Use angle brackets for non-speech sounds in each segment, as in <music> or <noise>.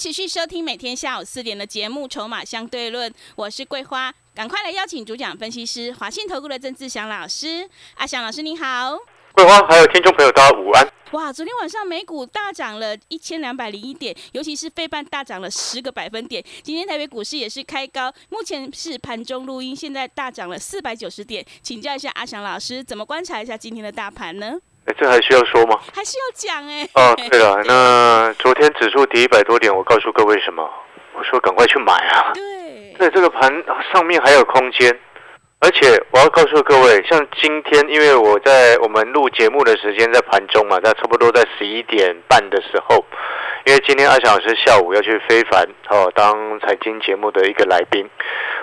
持续收听每天下午四点的节目《筹码相对论》，我是桂花，赶快来邀请主讲分析师华信投顾的郑志祥老师。阿祥老师您好，桂花还有听众朋友大家午安。哇，昨天晚上美股大涨了一千两百零一点，尤其是费半大涨了十个百分点。今天台北股市也是开高，目前是盘中录音，现在大涨了四百九十点。请教一下阿祥老师，怎么观察一下今天的大盘呢？哎，这还需要说吗？还是要讲哎。哦，对了，那昨天指数跌一百多点，我告诉各位什么？我说赶快去买啊！对，对这个盘上面还有空间，而且我要告诉各位，像今天，因为我在我们录节目的时间在盘中嘛，在差不多在十一点半的时候，因为今天阿翔老师下午要去非凡哦当财经节目的一个来宾，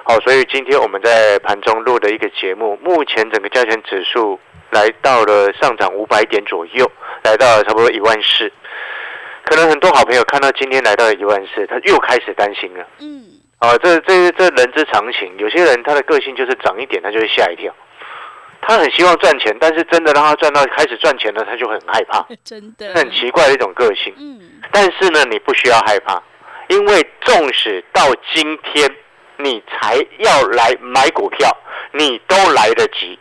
好，所以今天我们在盘中录的一个节目，目前整个加权指数。来到了上涨五百点左右，来到了差不多一万四。可能很多好朋友看到今天来到了一万四，他又开始担心了。嗯，啊，这这这人之常情。有些人他的个性就是涨一点，他就会吓一跳。他很希望赚钱，但是真的让他赚到开始赚钱了，他就很害怕。<laughs> 真的，很奇怪的一种个性。嗯，但是呢，你不需要害怕，因为纵使到今天你才要来买股票，你都来得及。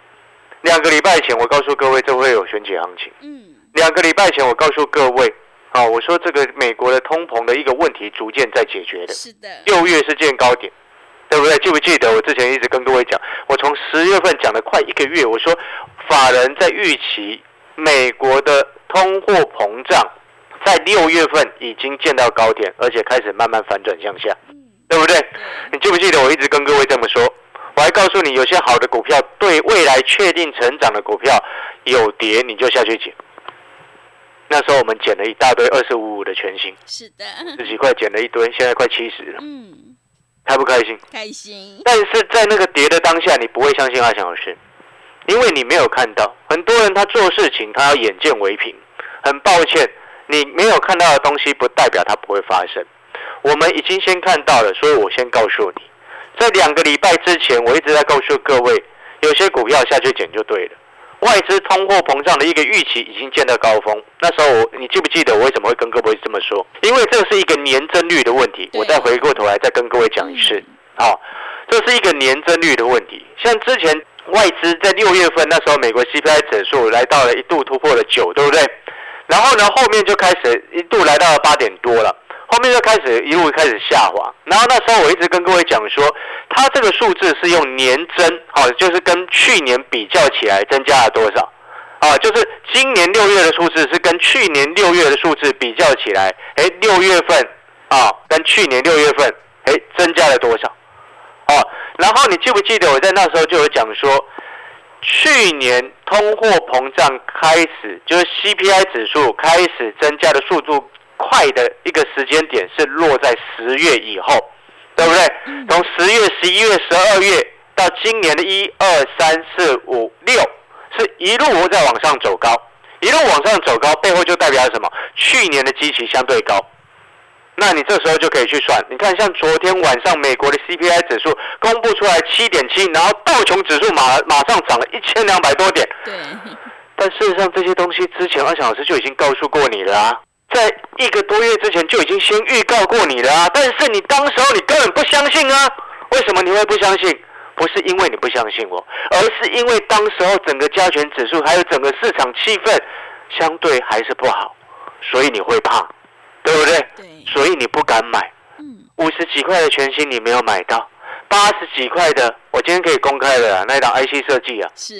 两个礼拜前，我告诉各位，这会有选举行情。嗯，两个礼拜前，我告诉各位，啊，我说这个美国的通膨的一个问题逐渐在解决的。是的，六月是见高点，对不对？记不记得我之前一直跟各位讲，我从十月份讲了快一个月，我说法人在预期美国的通货膨胀在六月份已经见到高点，而且开始慢慢反转向下，对不对？你记不记得我一直跟各位这么说？我还告诉你，有些好的股票，对未来确定成长的股票，有跌你就下去捡。那时候我们捡了一大堆二十五五的全新，是的，十几块捡了一堆，现在快七十了，嗯，开不开心？开心，但是在那个跌的当下，你不会相信阿翔老师，因为你没有看到。很多人他做事情，他要眼见为凭。很抱歉，你没有看到的东西，不代表它不会发生。我们已经先看到了，所以我先告诉你。在两个礼拜之前，我一直在告诉各位，有些股票下去捡就对了。外资通货膨胀的一个预期已经见到高峰。那时候我，你记不记得我为什么会跟各位这么说？因为这是一个年增率的问题。我再回过头来再跟各位讲一次，好，这是一个年增率的问题。像之前外资在六月份那时候，美国 CPI 指数来到了一度突破了九，对不对？然后呢，后面就开始一度来到了八点多了。后面就开始一路开始下滑，然后那时候我一直跟各位讲说，它这个数字是用年增，好，就是跟去年比较起来增加了多少，啊，就是今年六月的数字是跟去年六月的数字比较起来，哎，六月份啊，跟去年六月份，哎，增加了多少？哦，然后你记不记得我在那时候就有讲说，去年通货膨胀开始，就是 CPI 指数开始增加的速度。快的一个时间点是落在十月以后，对不对？从十月、十一月、十二月到今年的一二三四五六，是一路在往上走高，一路往上走高，背后就代表什么？去年的基期相对高。那你这时候就可以去算，你看像昨天晚上美国的 CPI 指数公布出来七点七，然后道琼指数马马上涨了一千两百多点。对。但事实上这些东西之前，阿翔老师就已经告诉过你了啊。在一个多月之前就已经先预告过你了啊！但是你当时候你根本不相信啊！为什么你会不相信？不是因为你不相信我，而是因为当时候整个加权指数还有整个市场气氛相对还是不好，所以你会怕，对不对？对。所以你不敢买。嗯。五十几块的全新你没有买到，八十几块的我今天可以公开了，那一档 IC 设计啊。是。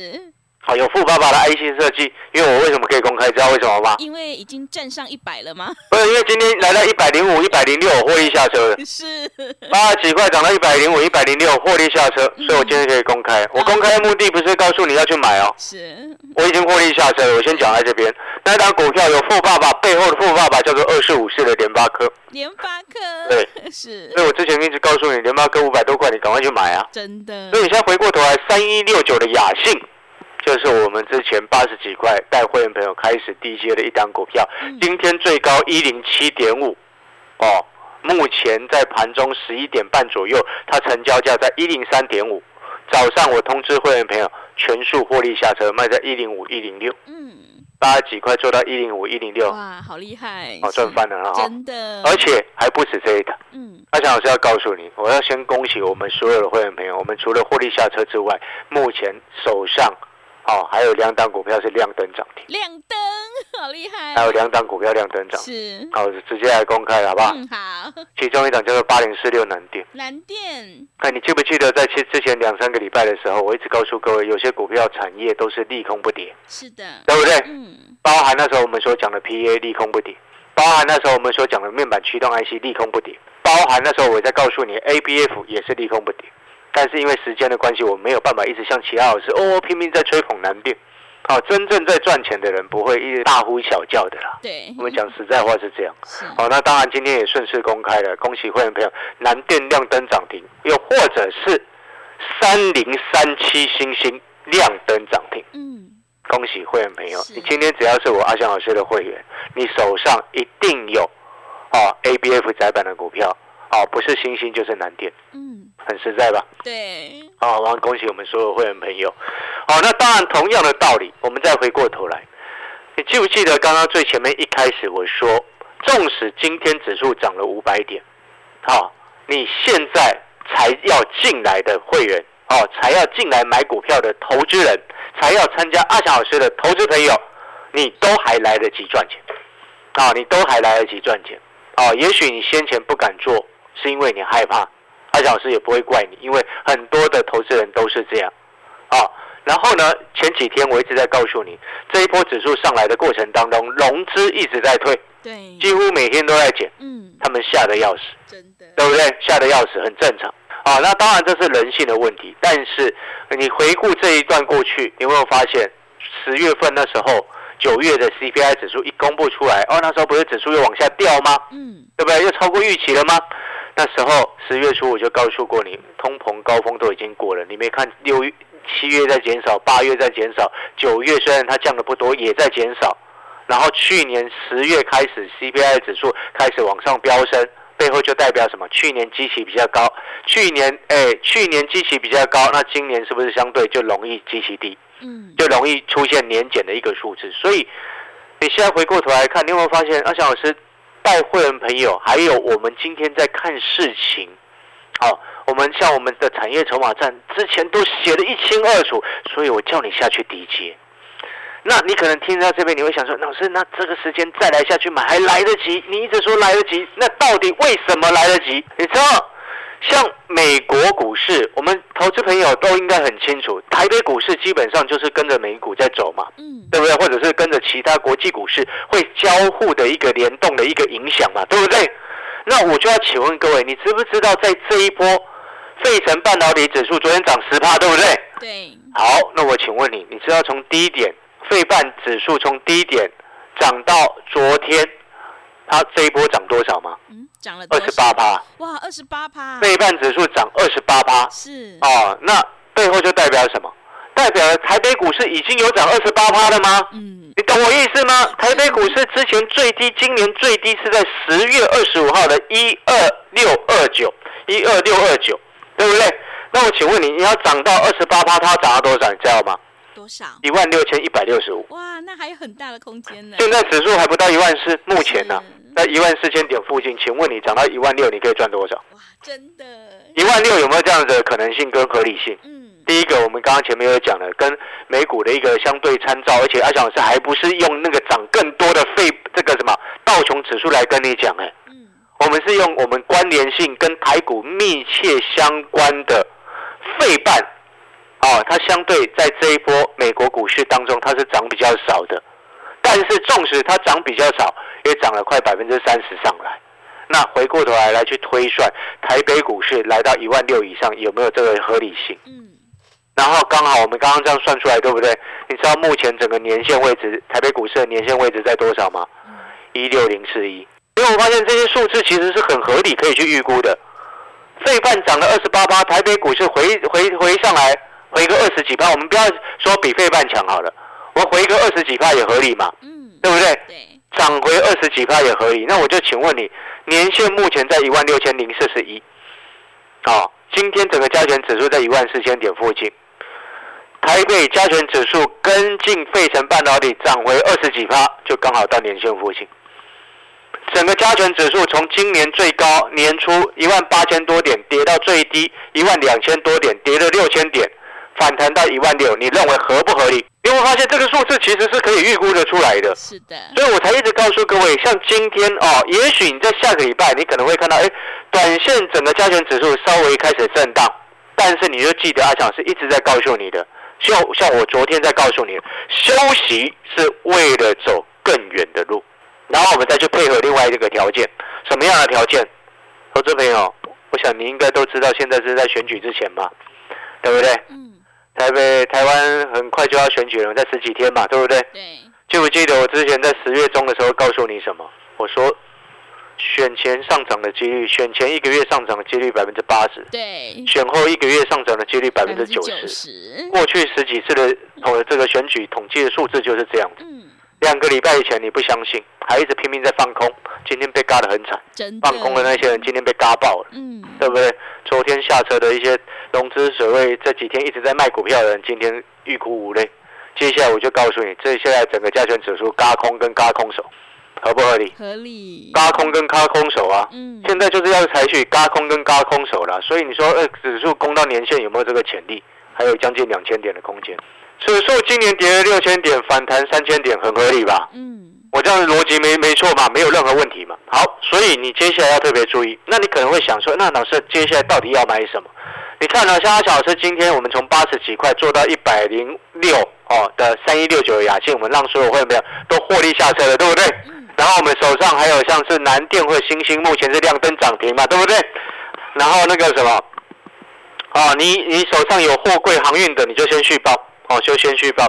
好，有富爸爸的 IC 设计，因为我为什么可以公开？知道为什么吗？因为已经站上一百了吗？不是，因为今天来到一百零五、一百零六，获利下车了。是，八十几块涨到一百零五、一百零六，获利下车，所以我今天可以公开。我公开的目的不是告诉你要去买哦，是，我已经获利下车了。我先讲在这边，那一档股票有富爸爸背后的富爸爸叫做二四五四的联发科，联发科，对，<laughs> 是所以我之前一直告诉你，联发科五百多块，你赶快去买啊。真的所以，你现在回过头来，三一六九的雅信，就是我们之前八十几块带会员朋友开始低接的一档股票，嗯今天最高一零七点五，哦，目前在盘中十一点半左右，它成交价在一零三点五。早上我通知会员朋友，全数获利下车，卖在一零五、一零六，嗯，八十几块做到一零五、一零六，哇，好厉害，哦，赚翻了了哈！真的，而且还不止这一档。嗯，阿强老师要告诉你，我要先恭喜我们所有的会员朋友，我们除了获利下车之外，目前手上哦还有两档股票是亮灯涨停，亮灯，好厉害，还有两档股票亮灯涨停，是，好，直接来公开了好不好？嗯，好，其中一档叫做八零四六南电，蓝电，哎，你记不记得在之之前两三个礼拜的时候，我一直告诉各位，有些股票产业都是利空不跌，是的，对不对？嗯，包含那时候我们所讲的 PA 利空不跌，包含那时候我们所讲的面板驱动 IC 利空不跌，包含那时候我在告诉你 ABF 也是利空不跌。但是因为时间的关系，我没有办法一直像其他老师哦拼命在吹捧南电。好、真正在赚钱的人不会一直大呼小叫的啦。对，我们讲实在话是这样。是，好、那当然今天也顺势公开了，恭喜会员朋友，南电亮灯涨停，又或者是三零三七星星亮灯涨停。嗯，恭喜会员朋友，你今天只要是我阿翔老师的会员，你手上一定有哦 ABF 窄板的股票哦，不是星星就是南电，嗯，很实在吧？对，好、我要恭喜我们所有会员朋友。好、那当然同样的道理，我们再回过头来，你记不记得刚刚最前面一开始我说，纵使今天指数涨了五百点，好、你现在才要进来的会员，哦，才要进来买股票的投资人，才要参加阿翔老师的投资朋友，你都还来得及赚钱，啊、你都还来得及赚钱，啊、也许你先前不敢做，是因为你害怕，阿翔老师也不会怪你，因为很多的投资人都是这样，啊、然后呢，前几天我一直在告诉你，这一波指数上来的过程当中，融资一直在退，对，几乎每天都在减，嗯，他们吓得要死。真的，对不对？吓得要死，很正常。啊，那当然这是人性的问题，但是你回顾这一段过去，你有没有发现，十月份那时候，九月的 CPI 指数一公布出来，哦，那时候不是指数又往下掉吗？嗯，对不对？又超过预期了吗？那时候十月初我就告诉过你，通膨高峰都已经过了。你没看六月、七月在减少，八月在减少，九月虽然它降的不多，也在减少。然后去年十月开始，CPI 指数开始往上飙升，背后就代表什么？去年基期比较高，去年哎，去年基期比较高，那今年是不是相对就容易基期低？嗯，就容易出现年减的一个数字。所以你现在回过头来看，你有没有发现，阿翔老师带会员朋友，还有我们今天在看事情，好、我们像我们的产业筹码站之前都写得一清二楚，所以我叫你下去低接。那你可能听到这边，你会想说，老师，那这个时间再来下去买还来得及？你一直说来得及，那到底为什么来得及？你知道，像美国股市，我们投资朋友都应该很清楚，台北股市基本上就是跟着美股在走嘛，嗯，对不对？或者是跟着其他国际股市会交互的一个联动的一个影响嘛，对不对？那我就要请问各位，你知不知道在这一波费城半导体指数昨天涨十趴，对不对？对，好，那我请问你，你知道从低点费半指数从低点涨到昨天，它这一波涨多少吗？嗯，涨了二十八，趴，哇，二十八趴，费半指数涨二十八趴，是，哦，那背后就代表什么？代表了台北股市已经有涨二十八趴了吗？嗯，你懂我意思吗？台北股市之前最低，今年最低是在十月二十五号的一二六二九，一二六二九，对不对？那我请问你，你要涨到二十八趴，它涨到多少？你知道吗？多少？一万六千一百六十五。哇，那还有很大的空间呢。现在指数还不到一万四，目前呢、是在一万四千点附近。请问你涨到一万六，你可以赚多少？哇，真的，一万六有没有这样子的可能性跟合理性？嗯，第一个，我们刚刚前面有讲了，跟美股的一个相对参照，而且阿翔老师还不是用那个涨更多的费这个什么道琼指数来跟你讲，哎，嗯，我们是用我们关联性跟台股密切相关的费半哦，它相对在这一波美国股市当中，它是涨比较少的。但是纵使它涨比较少，也涨了快百分之三十上来。那回过头来来去推算，台北股市来到一万六以上，有没有这个合理性？嗯，然后刚好我们刚刚这样算出来，对不对？你知道目前整个年线位置，台北股市的年线位置在多少吗？一六零四一。因为我发现这些数字其实是很合理，可以去预估的。费半涨了二十八八，台北股市回回回上来，回个二十几八，我们不要说比费半强好了，我回个二十几趴也合理嘛，嗯，对不对？对，涨回二十几趴也合理。那我就请问你，年线目前在一万六千零四十一，哦，今天整个加权指数在一万四千点附近，台北加权指数跟进费城半导体涨回二十几趴，就刚好到年线附近。整个加权指数从今年最高年初一万八千多点，跌到最低一万两千多点，跌了六千点，反弹到一万六，你认为合不合理？你会发现这个数字其实是可以预估得出来的。是的，所以我才一直告诉各位，像今天哦，也许你在下个礼拜，你可能会看到，哎，短线整个加权指数稍微开始震荡，但是你就记得阿强是一直在告诉你的，像像我昨天在告诉你，休息是为了走更远的路，然后我们再去配合另外一个条件，什么样的条件？投资朋友，我想你应该都知道，现在是在选举之前嘛，对不对？嗯，台北、台湾很快就要选举了，在十几天嘛，对不对？对，记不记得我之前在十月中的时候告诉你什么？我说，选前上涨的几率，选前一个月上涨的几率百分之八十，对，选后一个月上涨的几率百分之九十。十，过去十几次的统这个选举统计的数字就是这样子。嗯，两个礼拜以前你不相信，还一直拼命在放空，今天被嘎得很惨。放空的那些人今天被嘎爆了，嗯，对不对？昨天下车的一些融资水位，这几天一直在卖股票的人，今天欲哭无泪。接下来我就告诉你，这现在整个加权指数嘎空跟嘎空手合不合理？合理，嘎空跟嘎空手啊，嗯，现在就是要采取嘎空跟嘎空手了。所以你说，呃，指数攻到年线有没有这个潜力？还有将近两千点的空间。指数今年跌了六千点，反弹三千点，很合理吧？嗯，我这样的逻辑没没错嘛，没有任何问题嘛。好，所以你接下来要特别注意。那你可能会想说，那老师接下来到底要买什么？你看呢、像阿小老师今天我们从八十几块做到一百零六哦的三一六九的雅信，我们让所有会员都获利下车了，对不对？然后我们手上还有像是南电或星星，目前是亮灯涨停嘛，对不对？然后那个什么，哦，你你手上有货柜航运的，你就先续报，哦，就先续报。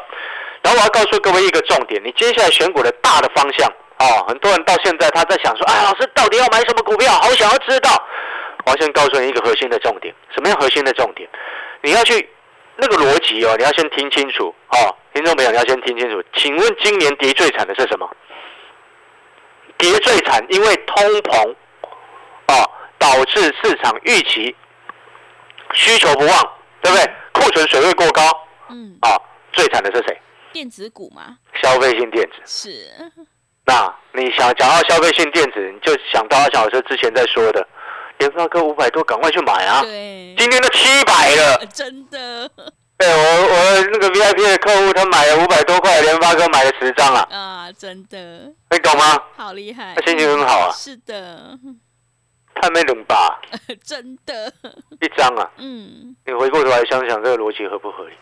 然后我要告诉各位一个重点，你接下来选股的大的方向，哦，很多人到现在他在想说，哎，老师到底要买什么股票？好想要知道。我要先告诉你一个核心的重点，什么样核心的重点？你要去那个逻辑哦，你要先听清楚哦，听众朋友你要先听清楚。请问今年跌最惨的是什么？跌最惨，因为通膨哦，导致市场预期需求不旺，对不对？库存水位过高嗯，啊、最惨的是谁？电子股嘛，消费性电子。是，那你想讲到消费性电子，你就想到阿小老师之前在说的，联发科五百多，赶快去买啊！对，今天都七百了。呃 <laughs> 真的对我我那个 VIP 的客户，他买了五百多块，联发科买了十张啊，啊，真的你懂吗？好厉害，他心情很好啊是的，他没冷吧，<laughs> 真的，一张啊。嗯，你回过头来想想这个逻辑合不合理？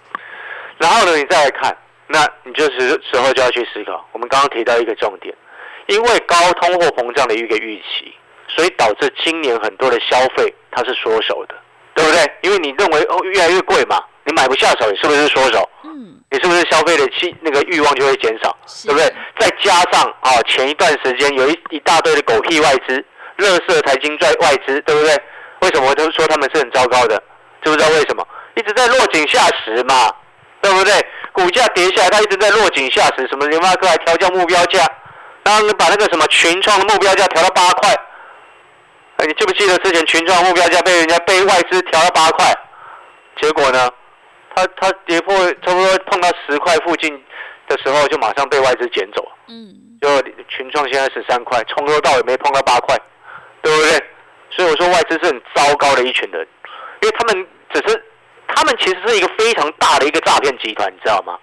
然后呢，你再来看，那你就时时候就要去思考。我们刚刚提到一个重点，因为高通货膨胀的一个预期，所以导致今年很多的消费它是缩手的，对不对？因为你认为哦越来越贵嘛，你买不下手，你是不是缩手？嗯，你是不是消费的气那个欲望就会减少，是对不对？再加上啊、前一段时间有一一大堆的狗屁外资、乐色财经外外资，对不对？为什么我都说他们是很糟糕的？知不知道为什么？一直在落井下石嘛，对不对？股价跌下来，它一直在落井下石。什么联发科还调降目标价，然后把那个什么群创的目标价调到八块。哎，你记不记得之前群创的目标价被人家被外资调到八块？结果呢？它它跌破差不多碰到十块附近的时候，就马上被外资捡走了。嗯，就群创现在十三块，从头到尾没碰到八块，对不对？所以我说外资是很糟糕的一群人，因为他们只是他们其实是一个非常大的一个诈骗集团，你知道吗？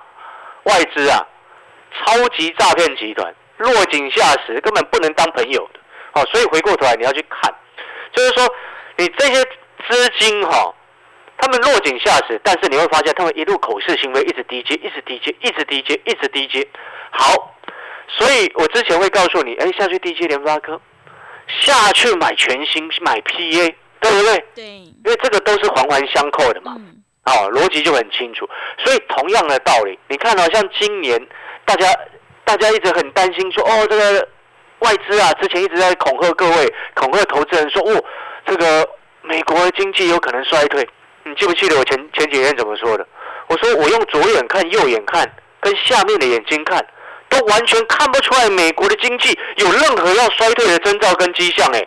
外资啊，超级诈骗集团，落井下石，根本不能当朋友的。好、所以回过头来你要去看，就是说你这些资金哈、他们落井下石，但是你会发现他们一路口是心非，一直低接，一直低接，一直低接，一直低接。好，所以我之前会告诉你，哎，下去低接联发科，下去买全新，买 PA，对不对？对，因为这个都是环环相扣的嘛。嗯，哦，逻辑就很清楚。所以同样的道理，你看到、像今年大家大家一直很担心说，哦，这个外资啊，之前一直在恐吓各位，恐吓投资人说，哦，这个美国的经济有可能衰退。你记不记得我前前几天怎么说的？我说我用左眼看、右眼看，跟下面的眼睛看，都完全看不出来美国的经济有任何要衰退的征兆跟迹象。哎，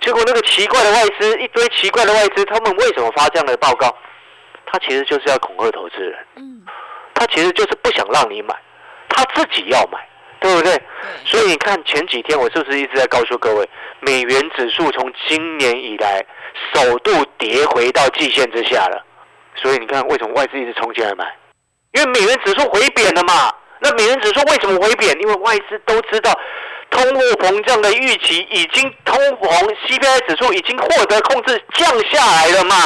结果那个奇怪的外资，一堆奇怪的外资，他们为什么发这样的报告？他其实就是要恐吓投资人，嗯，他其实就是不想让你买，他自己要买，对不对？对，所以你看前几天我是不是一直在告诉各位，美元指数从今年以来首度跌回到季线之下了。所以你看为什么外资一直冲进来买？因为美元指数回贬了嘛。那美元指数为什么回贬？因为外资都知道通货膨胀的预期已经通膨 CPI 指数已经获得控制降下来了嘛。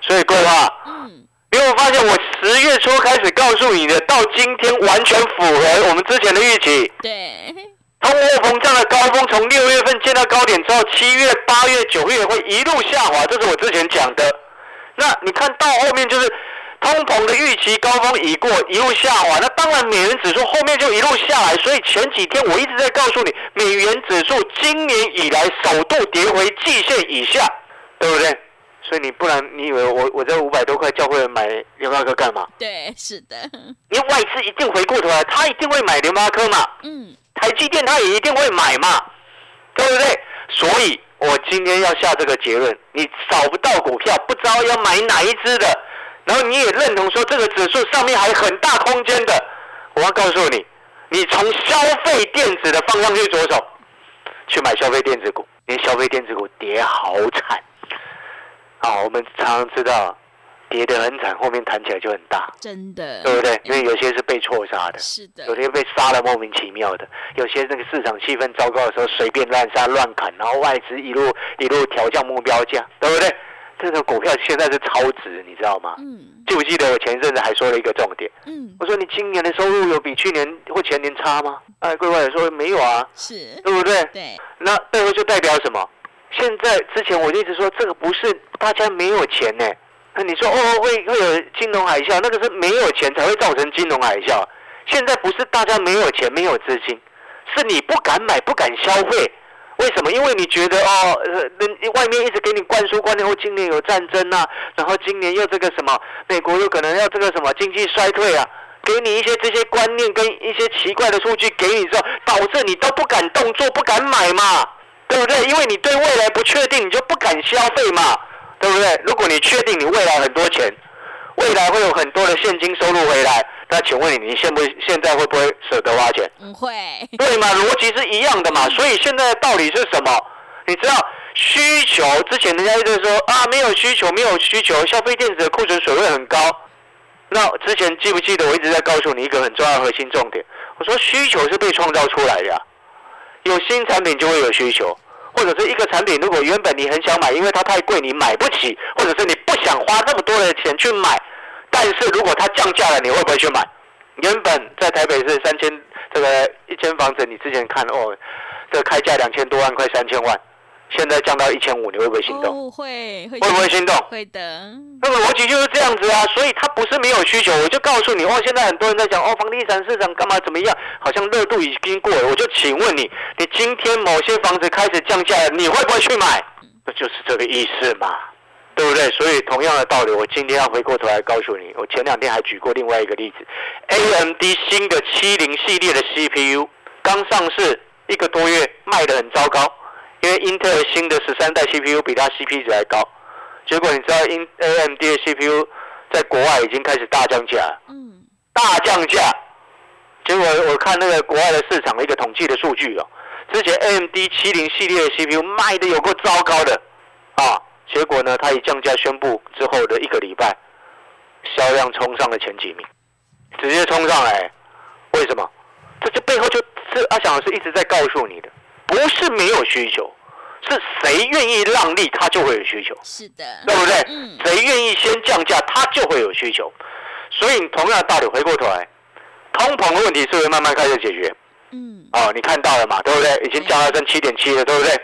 所以各位啊，嗯，你有发现我十月初开始告诉你的，到今天完全符合我们之前的预期。对，通货膨胀的高峰从六月份见到高点之后，七月、八月、九月会一路下滑，这是我之前讲的。那你看到后面就是通膨的预期高峰已过，一路下滑。那当然美元指数后面就一路下来，所以前几天我一直在告诉你，美元指数今年以来首度跌回季线以下，对不对？所以你不然你以为我我这五百多块教会人买联发科干嘛？对，是的，因为外资一定回过头来，他一定会买联发科嘛。嗯，台积电他也一定会买嘛，对不对？所以我今天要下这个结论，你找不到股票，不知道要买哪一只的，然后你也认同说这个指数上面还有很大空间的，我要告诉你，你从消费电子的方向去着手，去买消费电子股，因为消费电子股跌好惨，啊，我们常常知道跌得很惨，后面弹起来就很大，真的，对不对？因为有些是被错杀的。是的，有些被杀的莫名其妙的，有些那个市场气氛糟糕的时候随便乱杀乱砍，然后外资一路一路调降目标价，对不对？这个股票现在是超值，你知道吗？嗯记不记得我前一阵子还说了一个重点？嗯，我说你今年的收入有比去年或前年差吗？哎，各位也说没有啊，是，对不对？对，那背后就代表什么？现在之前我一直说这个不是大家没有钱呢、那你说哦会会有金融海啸，那个是没有钱才会造成金融海啸。现在不是大家没有钱没有资金，是你不敢买不敢消费。为什么？因为你觉得哦，呃，外面一直给你灌输观念，或，今年有战争啊，然后今年又这个什么，美国有可能要这个什么经济衰退啊，给你一些这些观念跟一些奇怪的数据给你之后，导致你都不敢动作，不敢买嘛，对不对？因为你对未来不确定，你就不敢消费嘛，对不对？如果你确定你未来很多钱，未来会有很多的现金收入回来，那请问你，你现不现在会不会舍得花钱？不会，<laughs> 对嘛，逻辑是一样的嘛。所以现在的道理是什么？你知道需求之前人家一直说啊，没有需求，没有需求，消费电子的库存水位很高。那之前记不记得我一直在告诉你一个很重要的核心重点？我说需求是被创造出来的呀、有新产品就会有需求，或者是一个产品如果原本你很想买，因为它太贵你买不起，或者是你不想花那么多的钱去买，但是如果它降价了，你会不会去买？原本在台北市三千这个一间房子，你之前看哦，这个开价两千多万，快三千万，现在降到一千五，你会不会心动？哦会会会不会心动？会的，那个逻辑就是这样子啊，所以它不是没有需求，我就告诉你哦，现在很多人在讲哦，房地产市场干嘛怎么样，好像热度已经过了，我就请问你，你今天某些房子开始降价了，你会不会去买？那就是这个意思嘛，对不对？所以同样的道理，我今天要回过头来告诉你，我前两天还举过另外一个例子，AMD 新的七零系列的 CPU 刚上市一个多月，卖的很糟糕，因为英特尔新的十三代 CPU 比它 CP 值还高。结果你知道英 AMD 的 CPU 在国外已经开始大降价，嗯大降价。结果我看那个国外的市场的一个统计的数据哦，之前 AMD 七零系列的 CPU 卖的有够糟糕的啊，结果呢，它一降价宣布之后的一个礼拜，销量冲上了前几名，直接冲上来。为什么？这这背后就是阿翔老师一直在告诉你的，不是没有需求，是谁愿意让利，他就会有需求，是的，对不对？嗯谁愿意先降价，他就会有需求。所以同样的道理，回过头来，通膨的问题是不是慢慢开始解决？嗯，哦，你看到了嘛，对不对？已经降到剩七点七了，对不对？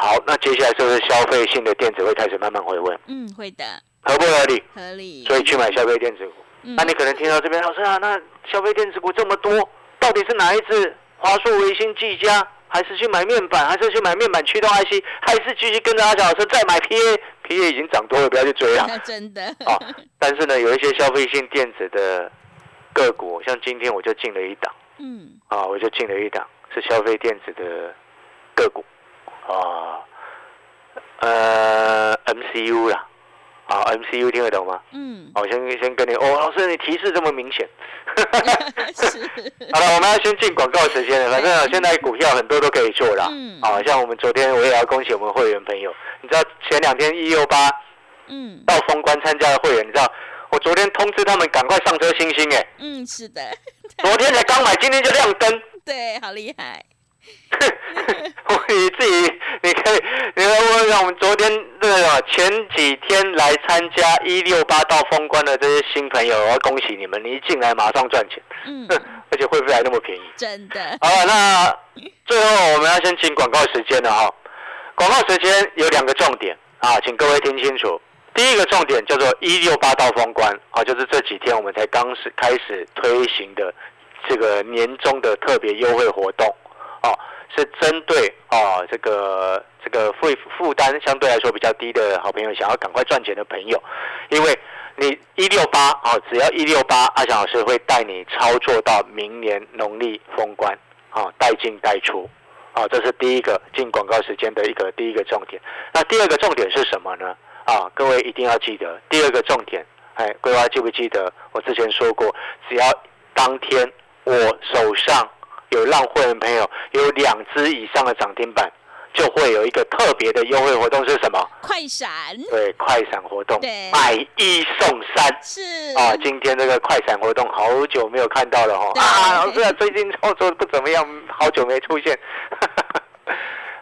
好，那接下来是不是消费性的电子会开始慢慢回温？嗯，会的，合不合理？合理。所以去买消费电子股。嗯那你可能听到这边，老师啊，那消费电子股这么多，到底是哪一只？华硕、微星、技嘉，还是去买面板，还是去买面板驱动 IC，还是继续跟着阿小老师再买 PA？PA 已经涨多了，不要去追了。<laughs> 真的，啊，<laughs> 但是呢，有一些消费性电子的个股，像今天我就进了一档嗯，啊，我就进了一档是消费电子的个股啊，呃，MCU 啦，啊，MCU 听得懂吗？嗯，好，先先跟你哦，老师你提示这么明显。<laughs> 是，<laughs> 好了，我们要先进广告时间了。反正啊现在股票很多都可以做啦。嗯啊，像我们昨天我也要恭喜我们会员朋友，你知道前两天一六八嗯到封关参加的会员，你知道我昨天通知他们赶快上车星星哎，嗯，是的，昨天才刚买，今天就亮灯。<laughs> 对，好厉害，<laughs> 我你自己，你可以，你看我让我们昨天那个前几天来参加一六八到封关的这些新朋友，我要恭喜你们，你一进来马上赚钱，嗯，<laughs> 而且会不会还那么便宜？真的，好了，那最后我们要先请广告时间了哈。广告时间有两个重点啊，请各位听清楚。第一个重点叫做一六八到封关啊，就是这几天我们才刚是开始推行的这个年终的特别优惠活动哦、是针对哦这个这个负负担相对来说比较低的好朋友，想要赶快赚钱的朋友，因为你一六八啊，只要一六八，阿翔老师会带你操作到明年农历封关啊，带进带出啊，这是第一个进广告时间的一个第一个重点。那第二个重点是什么呢？啊，各位一定要记得，第二个重点，哎，桂花记不记得我之前说过，只要当天我手上有让会员朋友有两只以上的涨停板，就会有一个特别的优惠活动是什么？快闪，对，快闪活动对，买一送三。是，啊，今天这个快闪活动好久没有看到了哈对啊，老师啊，最近操作不怎么样，好久没出现。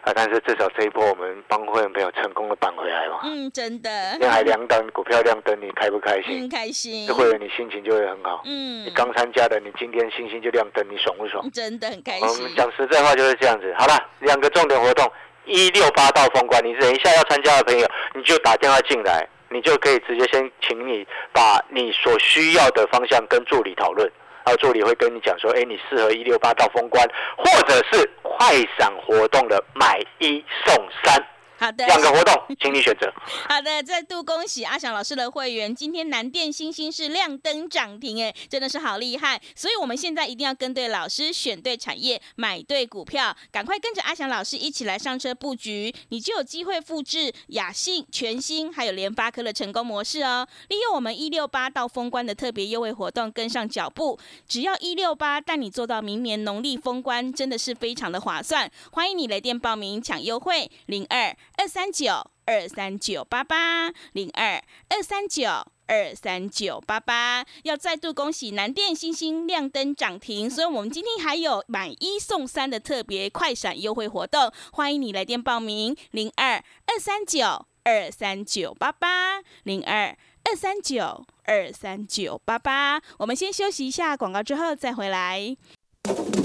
啊，但是至少这一波我们帮会员朋友成功的扳回来嘛。嗯，真的今，天还亮灯，股票亮灯，你开不开心？嗯，开心这，会员你心情就会很好。嗯你，刚参加的，你今天星星就亮灯，你爽不爽？真的很开心我心们，讲实在话就是这样子。好了，两个重点活动，一六八到封关，你等一下要参加的朋友，你就打电话进来，你就可以直接先请你把你所需要的方向跟助理讨论，然后助理会跟你讲说，哎，你适合一六八到封关，或者是快闪活动的买一送三，好的，两个活动，请你选择。<laughs> 好的，再度恭喜阿翔老师的会员，今天南电星星是亮灯涨停，哎，真的是好厉害！所以我们现在一定要跟对老师，选对产业，买对股票，赶快跟着阿翔老师一起来上车布局，你就有机会复制雅信、全新还有联发科的成功模式哦。利用我们一六八到封关的特别优惠活动，跟上脚步，只要一六八带你做到明年农历封关，真的是非常的划算。欢迎你来电报名抢优惠，零二二三九二三九八八零二二三九。二三九八八，要再度恭喜南电星星亮灯涨停，所以我们今天还有买一送三的特别快闪优惠活动，欢迎你来电报名零二二三九二三九八八零二二三九二三九八八。我们先休息一下广告，之后再回来。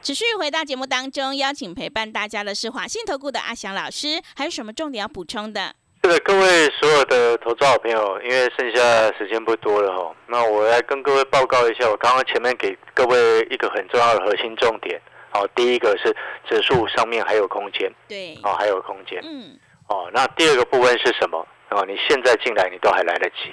持续回到节目当中，邀请陪伴大家的是华信投顾的阿翔老师，还有什么重点要补充的？这个各位所有的投资好朋友，因为剩下时间不多了哈，那我来跟各位报告一下，我刚刚前面给各位一个很重要的核心重点。哦，第一个是指数上面还有空间，对，哦，还有空间。嗯，哦，那第二个部分是什么？哦，你现在进来你都还来得及。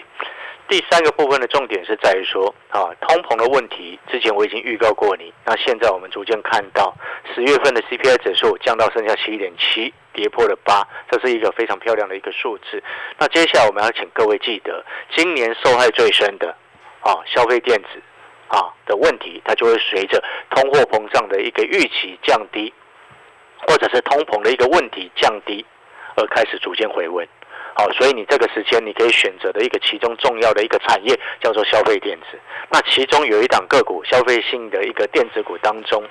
第三个部分的重点是在于说，啊，通膨的问题，之前我已经预告过你，那现在我们逐渐看到十月份的 CPI 指数降到剩下七点七，跌破了八，这是一个非常漂亮的一个数字。那接下来我们要请各位记得，今年受害最深的，啊，消费电子，啊的问题，它就会随着通货膨胀的一个预期降低，或者是通膨的一个问题降低，而开始逐渐回温。好，所以你这个时间你可以选择的一个其中重要的一个产业叫做消费电子。那其中有一档个股，消费性的一个电子股当中，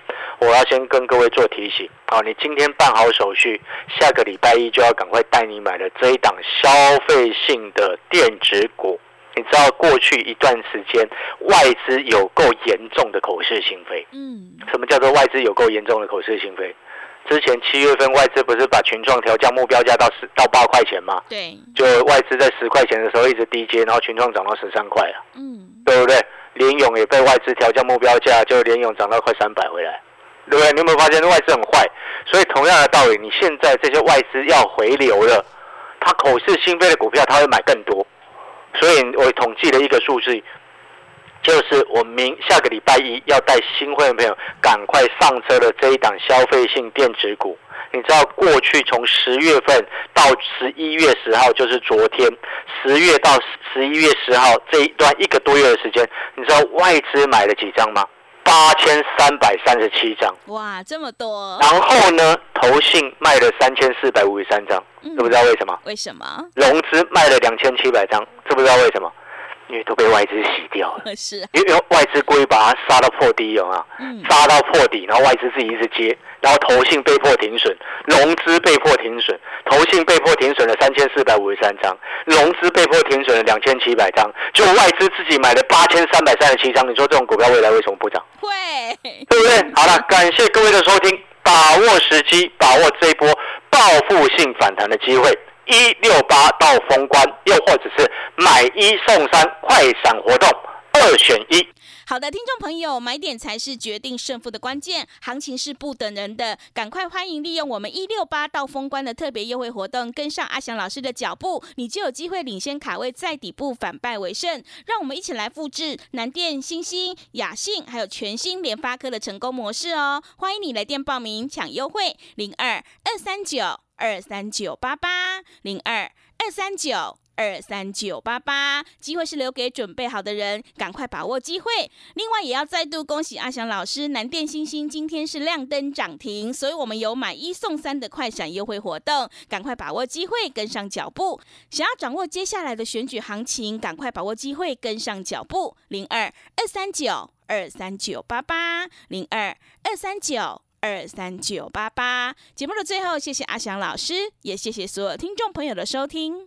我要先跟各位做提醒。好，你今天办好手续，下个礼拜一就要赶快带你买了这一档消费性的电子股。你知道过去一段时间外资有够严重的口是心非。嗯。什么叫做外资有够严重的口是心非？之前七月份外资不是把群创调降目标价到十到八块钱吗？对，就外资在十块钱的时候一直低接，然后群创涨到十三块啊，嗯，对不对？联勇也被外资调降目标价，就联勇涨到快三百回来，对不对？你有没有发现外资很坏？所以同样的道理，你现在这些外资要回流了，他口是心非的股票他会买更多，所以我统计了一个数字。就是我明下个礼拜一要带新会员朋友赶快上车的这一档消费性电子股。你知道过去从十月份到十一月十号，就是昨天，十月到十一月十号这一段一个多月的时间，你知道外资买了几张吗？八千三百三十七张。哇，这么多！然后呢，投信卖了三千四百五十三张，知不知道为什么？为什么？融资卖了两千七百张，知不知道为什么？因为都被外资洗掉了，<laughs> 是，因为外资故意把它杀到破底，有啊，杀到破底，然后外资自己一直接，然后投信被迫停损，融资被迫停损，投信被迫停损了三千四百五十三张，融资被迫停损了两千七百张，就外资自己买了八千三百三十七张，你说这种股票未来为什么不涨？会，对不对？好了，感谢各位的收听，把握时机，把握这一波报复性反弹的机会。一六八到封关，又或者是买一送三快闪活动，二选一。好的，听众朋友，买点才是决定胜负的关键，行情是不等人的，赶快欢迎利用我们一六八到封关的特别优惠活动，跟上阿翔老师的脚步，你就有机会领先卡位，在底部反败为胜。让我们一起来复制南电、星星、雅信还有全新联发科的成功模式哦！欢迎你来电报名抢优惠，零二二三九。二三九八八零二二三九二三九八八，机会是留给准备好的人，赶快把握机会。另外，也要再度恭喜阿翔老师，南电星星今天是亮灯涨停，所以我们有买一送三的快闪优惠活动，赶快把握机会，跟上脚步。想要掌握接下来的选举行情，赶快把握机会，跟上脚步。零二二三九二三九八八零二二三九。二三九八八节目的最后，谢谢阿翔老师，也谢谢所有听众朋友的收听。